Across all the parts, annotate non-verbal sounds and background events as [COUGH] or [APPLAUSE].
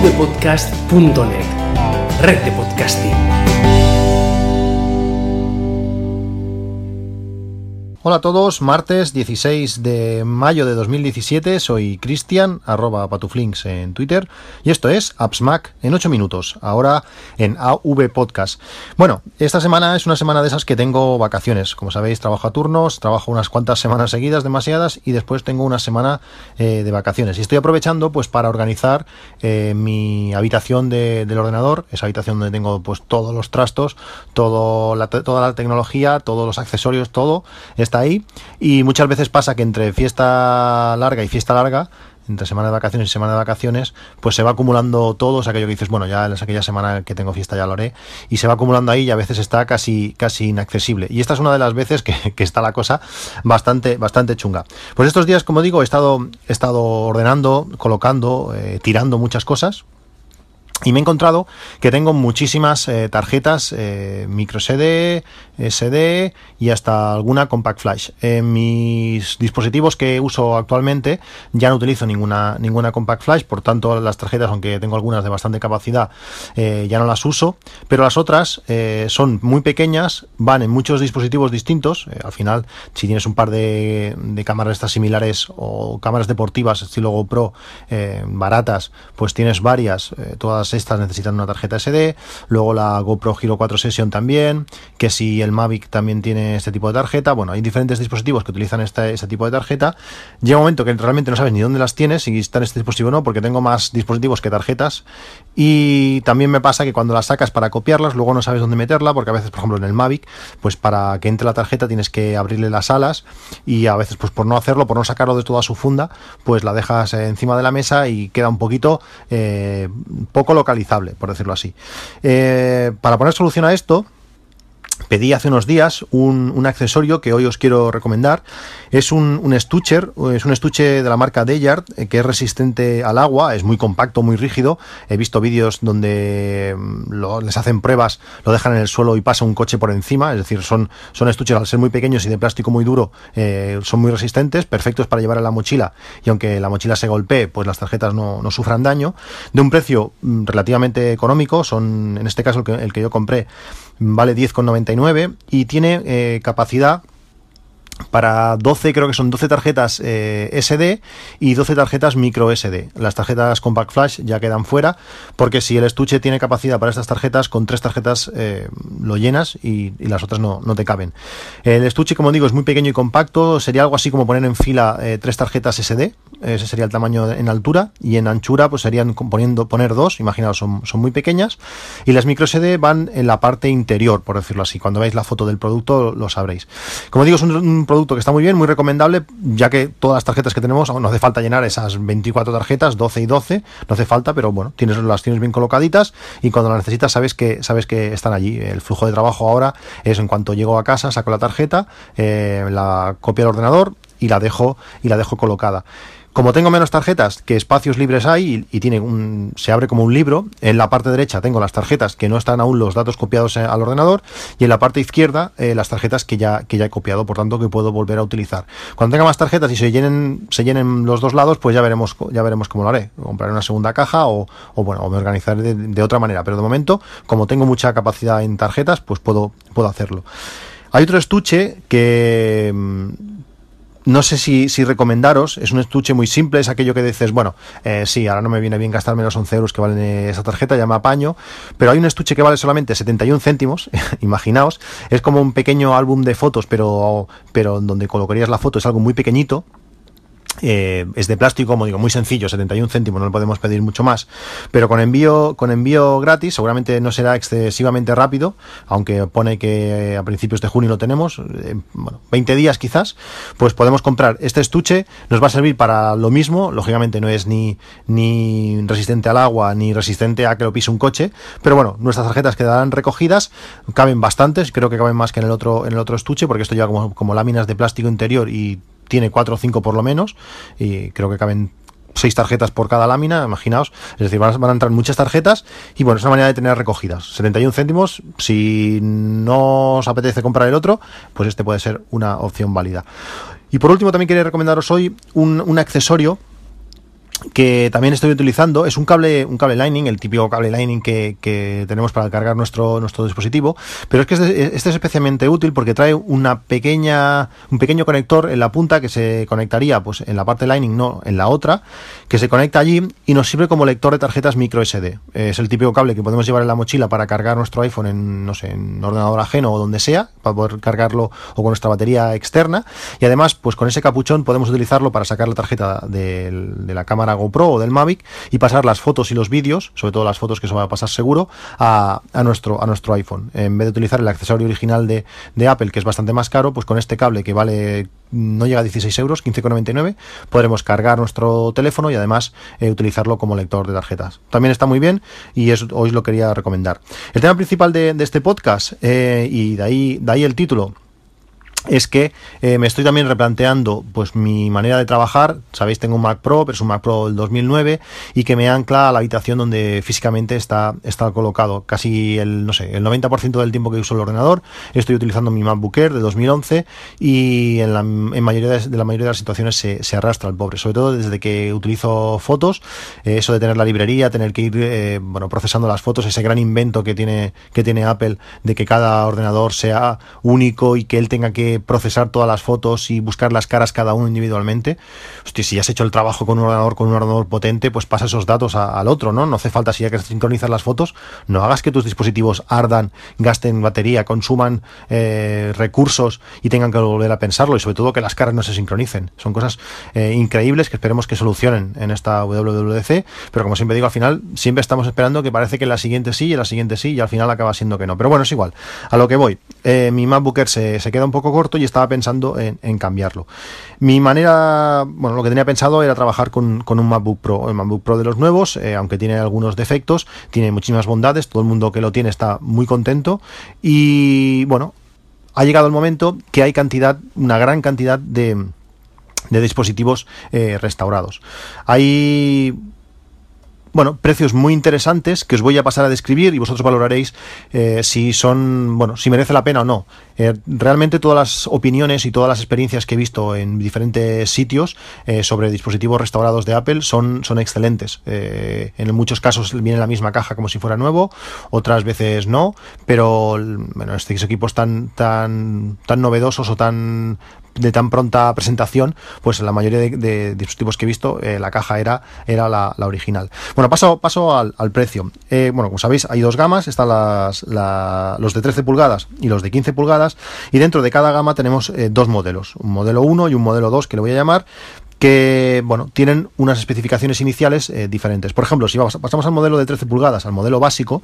avpodcast.net. Red de podcasting. Hola a todos, martes 16 de mayo de 2017, soy Cristian, arroba patuflinks en Twitter, y esto es AppsMac en 8 minutos, ahora en AV Podcast. Bueno, esta semana es una semana de esas que tengo vacaciones, como sabéis trabajo a turnos, trabajo unas cuantas semanas seguidas, demasiadas, y después tengo una semana eh, de vacaciones, y estoy aprovechando pues para organizar eh, mi habitación del ordenador, esa habitación donde tengo pues todos los trastos, todo la, toda la tecnología, todos los accesorios, todo está ahí y muchas veces pasa que entre fiesta larga y fiesta larga entre semana de vacaciones y semana de vacaciones, pues se va acumulando todo, o aquello que dices, bueno, ya es aquella semana que tengo fiesta ya lo haré, y se va acumulando ahí y a veces está casi, casi inaccesible. Y esta es una de las veces [LAUGHS] que, está la cosa bastante, bastante chunga. Pues estos días, como digo, he estado, he estado ordenando, colocando, eh, tirando muchas cosas, y me he encontrado que tengo muchísimas eh, tarjetas eh, micro SD, y hasta alguna compact flash. En mis dispositivos que uso actualmente ya no utilizo ninguna, ninguna compact flash, por tanto las tarjetas, aunque tengo algunas de bastante capacidad, eh, ya no las uso, pero las otras son muy pequeñas, van en muchos dispositivos distintos. al final, si tienes un par de, de cámaras estas similares o cámaras deportivas estilo GoPro baratas, pues tienes varias, todas estas necesitan una tarjeta SD, luego la GoPro Hero 4 Session también, que si el Mavic también tiene este tipo de tarjeta, bueno, hay diferentes dispositivos que utilizan este, este tipo de tarjeta, llega un momento que realmente no sabes ni dónde las tienes, si está en este dispositivo o no, porque tengo más dispositivos que tarjetas, y también me pasa que cuando las sacas para copiarlas, luego no sabes dónde meterla, porque a veces, por ejemplo, en el Mavic, pues para que entre la tarjeta tienes que abrirle las alas, y a veces, pues por no hacerlo, por no sacarlo de toda su funda, pues la dejas encima de la mesa y queda un poquito eh, poco localizable, por decirlo así. Eh, para poner solución a esto, pedí hace unos días un, accesorio que hoy os quiero recomendar. Es un, un estucher, es un estuche de la marca Dayard eh, que es resistente al agua, es muy compacto, muy rígido. He visto vídeos donde mm, les hacen pruebas, lo dejan en el suelo y pasa un coche por encima. Es decir, son, son estuches al ser muy pequeños y de plástico muy duro, eh, son muy resistentes, perfectos para llevar en la mochila. Y aunque la mochila se golpee, pues las tarjetas no, no sufran daño. De un precio mm, relativamente económico, son en este caso el que, el que yo compré vale 10,99 y tiene eh, capacidad para 12, creo que son 12 tarjetas eh, SD y 12 tarjetas micro SD. Las tarjetas Compact Flash ya quedan fuera, porque si el estuche tiene capacidad para estas tarjetas, con tres tarjetas eh, lo llenas y, las otras no, no, te caben. El estuche, como digo, es muy pequeño y compacto, sería algo así como poner en fila tres tarjetas SD, ese sería el tamaño en altura, y en anchura pues serían poniendo, poner dos, imaginaos, son, son muy pequeñas, y las micro SD van en la parte interior, por decirlo así. Cuando veáis la foto del producto lo sabréis. Como digo, es un producto que está muy bien, muy recomendable, ya que todas las tarjetas que tenemos, no hace falta llenar esas 24 tarjetas, 12 y 12, no hace falta, pero bueno, tienes, las tienes bien colocaditas y cuando las necesitas sabes que, sabes que están allí. El flujo de trabajo ahora es en cuanto llego a casa, saco la tarjeta, eh, la copio al ordenador y la dejo, y la dejo colocada. Como tengo menos tarjetas que espacios libres hay y, tiene un, se abre como un libro, en la parte derecha tengo las tarjetas que no están aún los datos copiados eh, al ordenador y en la parte izquierda eh, las tarjetas que ya, que ya he copiado, por tanto que puedo volver a utilizar. Cuando tenga más tarjetas y se llenen, se llenen los dos lados, pues ya veremos, ya veremos cómo lo haré. Compraré una segunda caja o, bueno, o me organizaré de, otra manera. Pero de momento, como tengo mucha capacidad en tarjetas, pues puedo, puedo hacerlo. Hay otro estuche que no sé si, recomendaros, es un estuche muy simple, es aquello que dices, bueno, eh, sí, ahora no me viene bien gastarme los 11 euros que valen esa tarjeta, ya me apaño, pero hay un estuche que vale solamente 71 céntimos, [LAUGHS] imaginaos, es como un pequeño álbum de fotos, pero, pero donde colocarías la foto es algo muy pequeñito, eh, es de plástico, como digo, muy sencillo, 71 céntimos, no le podemos pedir mucho más, pero con envío, con envío gratis, seguramente no será excesivamente rápido, aunque pone que a principios de junio lo tenemos, eh, bueno, 20 días quizás, pues podemos comprar. Este estuche, nos va a servir para lo mismo, lógicamente no es ni, ni resistente al agua, ni resistente a que lo pise un coche, pero bueno, nuestras tarjetas quedarán recogidas, caben bastantes, creo que caben más que en el otro, en el otro estuche, porque esto lleva como, como láminas de plástico interior y tiene cuatro o cinco por lo menos y creo que caben seis tarjetas por cada lámina, imaginaos, es decir, van a, entrar muchas tarjetas y bueno, es una manera de tener recogidas. 71 céntimos, si no os apetece comprar el otro, pues este puede ser una opción válida. Y por último también quería recomendaros hoy un, un accesorio que también estoy utilizando es un cable, un cable Lightning, el típico cable Lightning que, tenemos para cargar nuestro, nuestro dispositivo, pero es que este, este, es especialmente útil porque trae una pequeña, un pequeño conector en la punta que se conectaría pues en la parte Lightning, no en la otra, que se conecta allí y nos sirve como lector de tarjetas micro SD. Es el típico cable que podemos llevar en la mochila para cargar nuestro iPhone en, no sé, en ordenador ajeno o donde sea, para poder cargarlo o con nuestra batería externa. Y además, pues con ese capuchón podemos utilizarlo para sacar la tarjeta de la cámara GoPro o del Mavic y pasar las fotos y los vídeos, sobre todo las fotos que se va a pasar seguro, a, nuestro, a nuestro iPhone. En vez de utilizar el accesorio original de, Apple, que es bastante más caro, pues con este cable que vale no llega a 16 euros, 15,99, podremos cargar nuestro teléfono y además eh, utilizarlo como lector de tarjetas. También está muy bien y es, hoy lo quería recomendar. El tema principal de, este podcast, eh, y de ahí, de ahí el título, es que eh, me estoy también replanteando pues mi manera de trabajar. Sabéis, tengo un Mac Pro, pero es un Mac Pro del 2009 y que me ancla a la habitación donde físicamente está, está colocado. Casi el, no sé, el 90% del tiempo que uso el ordenador estoy utilizando mi MacBook Air de 2011 y en la en mayoría de, la mayoría de las situaciones se, se, arrastra el pobre. Sobre todo desde que utilizo fotos, eh, eso de tener la librería, tener que ir eh, bueno, procesando las fotos, ese gran invento que tiene, que tiene Apple de que cada ordenador sea único y que él tenga que procesar todas las fotos y buscar las caras cada uno individualmente. Si ya has hecho el trabajo con un ordenador, con un ordenador potente, pues pasa esos datos al otro, ¿no? No hace falta, si ya que sincronizar las fotos, no hagas que tus dispositivos ardan, gasten batería, consuman eh, recursos y tengan que volver a pensarlo y sobre todo que las caras no se sincronicen. Son cosas eh, increíbles que esperemos que solucionen en esta WWDC, pero como siempre digo, al final siempre estamos esperando que parece que la siguiente sí y la siguiente sí y al final acaba siendo que no. Pero bueno, es igual. A lo que voy. Eh, mi MacBook Air se, se queda un poco y estaba pensando en, cambiarlo. Mi manera, bueno, lo que tenía pensado era trabajar con, un MacBook Pro, el MacBook Pro de los nuevos, eh, aunque tiene algunos defectos, tiene muchísimas bondades, todo el mundo que lo tiene está muy contento y bueno, ha llegado el momento que hay cantidad, una gran cantidad de, de dispositivos eh, restaurados. Hay bueno, precios muy interesantes que os voy a pasar a describir y vosotros valoraréis eh, si son, bueno, si merece la pena o no. Eh, realmente todas las opiniones y todas las experiencias que he visto en diferentes sitios eh, sobre dispositivos restaurados de Apple son, son excelentes. en muchos casos viene la misma caja como si fuera nuevo, otras veces no, pero bueno, estos equipos tan, tan, tan novedosos o tan de tan pronta presentación, pues en la mayoría de, dispositivos que he visto, eh, la caja era, era la, original. Bueno, paso, paso al, precio. Eh, bueno, como sabéis, hay dos gamas, están las, los de 13 pulgadas y los de 15 pulgadas, y dentro de cada gama tenemos eh, dos modelos, un modelo 1 y un modelo 2, que le voy a llamar, que bueno, tienen unas especificaciones iniciales diferentes. Por ejemplo, si vamos, pasamos al modelo de 13 pulgadas, al modelo básico,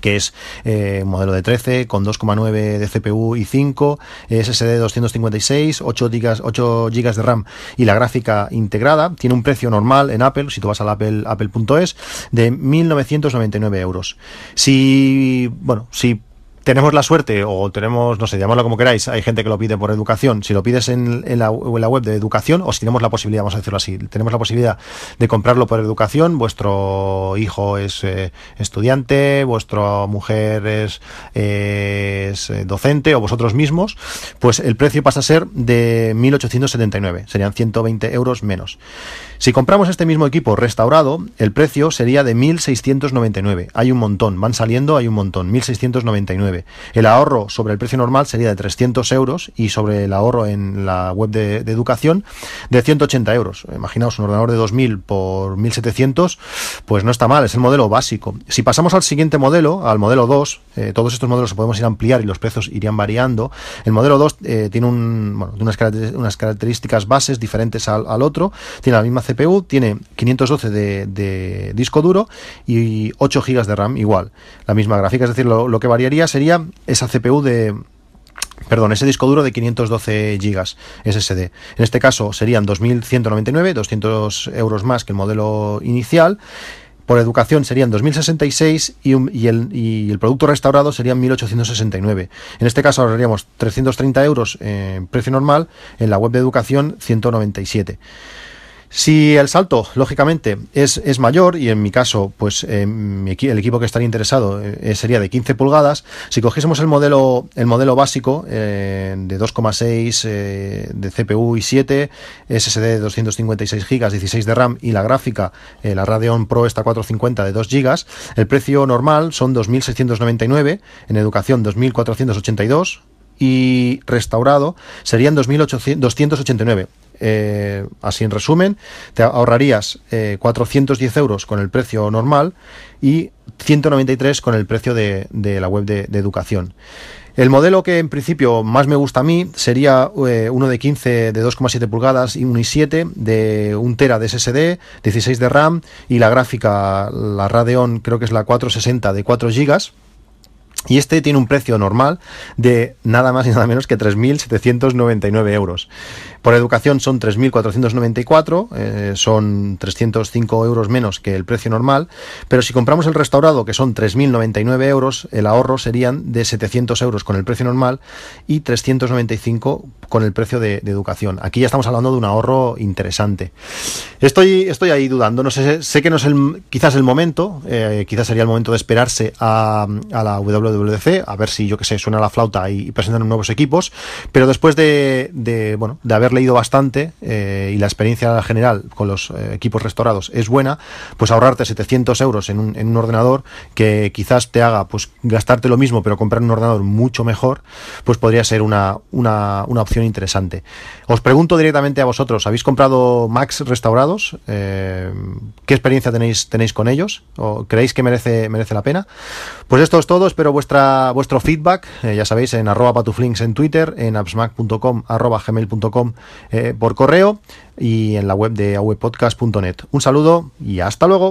que es eh, modelo de 13 con 2,9 de CPU y 5, SSD 256, 8 GB, 8 GB de RAM y la gráfica integrada. Tiene un precio normal en Apple, si tú vas al Apple, apple.es, de 1.999 euros. Si, bueno, si tenemos la suerte, o tenemos, no sé, llamarlo como queráis, hay gente que lo pide por educación, si lo pides en, la, web de educación, o si tenemos la posibilidad, vamos a decirlo así, tenemos la posibilidad de comprarlo por educación, vuestro hijo es eh, estudiante, vuestra mujer es, eh, docente, o vosotros mismos, pues el precio pasa a ser de 1.879, serían 120 euros menos. Si compramos este mismo equipo restaurado, el precio sería de 1.699. Hay un montón, van saliendo, hay un montón, 1.699. El ahorro sobre el precio normal sería de 300 euros y sobre el ahorro en la web de, educación de 180 euros. Imaginaos un ordenador de 2.000 por 1.700, pues no está mal, es el modelo básico. Si pasamos al siguiente modelo, al modelo 2, eh, todos estos modelos se podemos ir a ampliar y los precios irían variando. El modelo 2 eh, tiene un, bueno, unas, características bases diferentes al, otro, tiene la misma CPU, tiene 512 de, disco duro y 8 GB de RAM igual. La misma gráfica, es decir, lo, que variaría sería esa CPU de, perdón, ese disco duro de 512 GB SSD. En este caso serían 2.199, 200 euros más que el modelo inicial. Por educación serían 2.066 y, y, el, y, el, producto restaurado serían 1.869. En este caso ahorraríamos 330 euros en precio normal, en la web de educación 197. Si el salto, lógicamente, es, es mayor, y en mi caso, pues eh, el equipo que estaría interesado eh, sería de 15 pulgadas, si cogiésemos el modelo, el modelo básico eh, de 2,6 de CPU y 7, SSD de 256 GB, 16 de RAM y la gráfica, la Radeon Pro esta 450 de 2 GB, el precio normal son 2.699, en educación 2.482 y restaurado serían 2.289. Eh, así en resumen, te ahorrarías 410 eh, euros con el precio normal y 193 con el precio de, la web de, educación. El modelo que en principio más me gusta a mí sería eh, uno de 15 de 2,7 pulgadas y 1 y 7 de 1 tera de SSD, 16 de RAM y la gráfica, la Radeon creo que es la 460 de 4 GB y este tiene un precio normal de nada más y nada menos que 3.799 euros. Por educación son 3.494, eh, son 305 euros menos que el precio normal, pero si compramos el restaurado, que son 3.099 euros, el ahorro serían de 700 euros con el precio normal y 395 con el precio de, educación. Aquí ya estamos hablando de un ahorro interesante. Estoy, estoy ahí dudando, no sé, sé que no es el, quizás el momento, eh, quizás sería el momento de esperarse a, a la WWDC, a ver si yo que sé, suena la flauta y, presentan nuevos equipos, pero después de, de bueno, de leído bastante eh, y la experiencia general con los eh, equipos restaurados es buena, pues ahorrarte 700 euros en un, en un, ordenador que quizás te haga pues gastarte lo mismo pero comprar un ordenador mucho mejor, pues podría ser una, una, una opción interesante. Os pregunto directamente a vosotros, ¿habéis comprado Macs restaurados? Eh, ¿Qué experiencia tenéis, tenéis con ellos? ¿O creéis que merece, merece la pena? Pues esto es todo, espero vuestra, vuestro feedback, ya sabéis, en arroba patuflinks en Twitter, en appsmac.com, arroba gmail.com eh, por correo y en la web de awepodcast.net. Un saludo y hasta luego.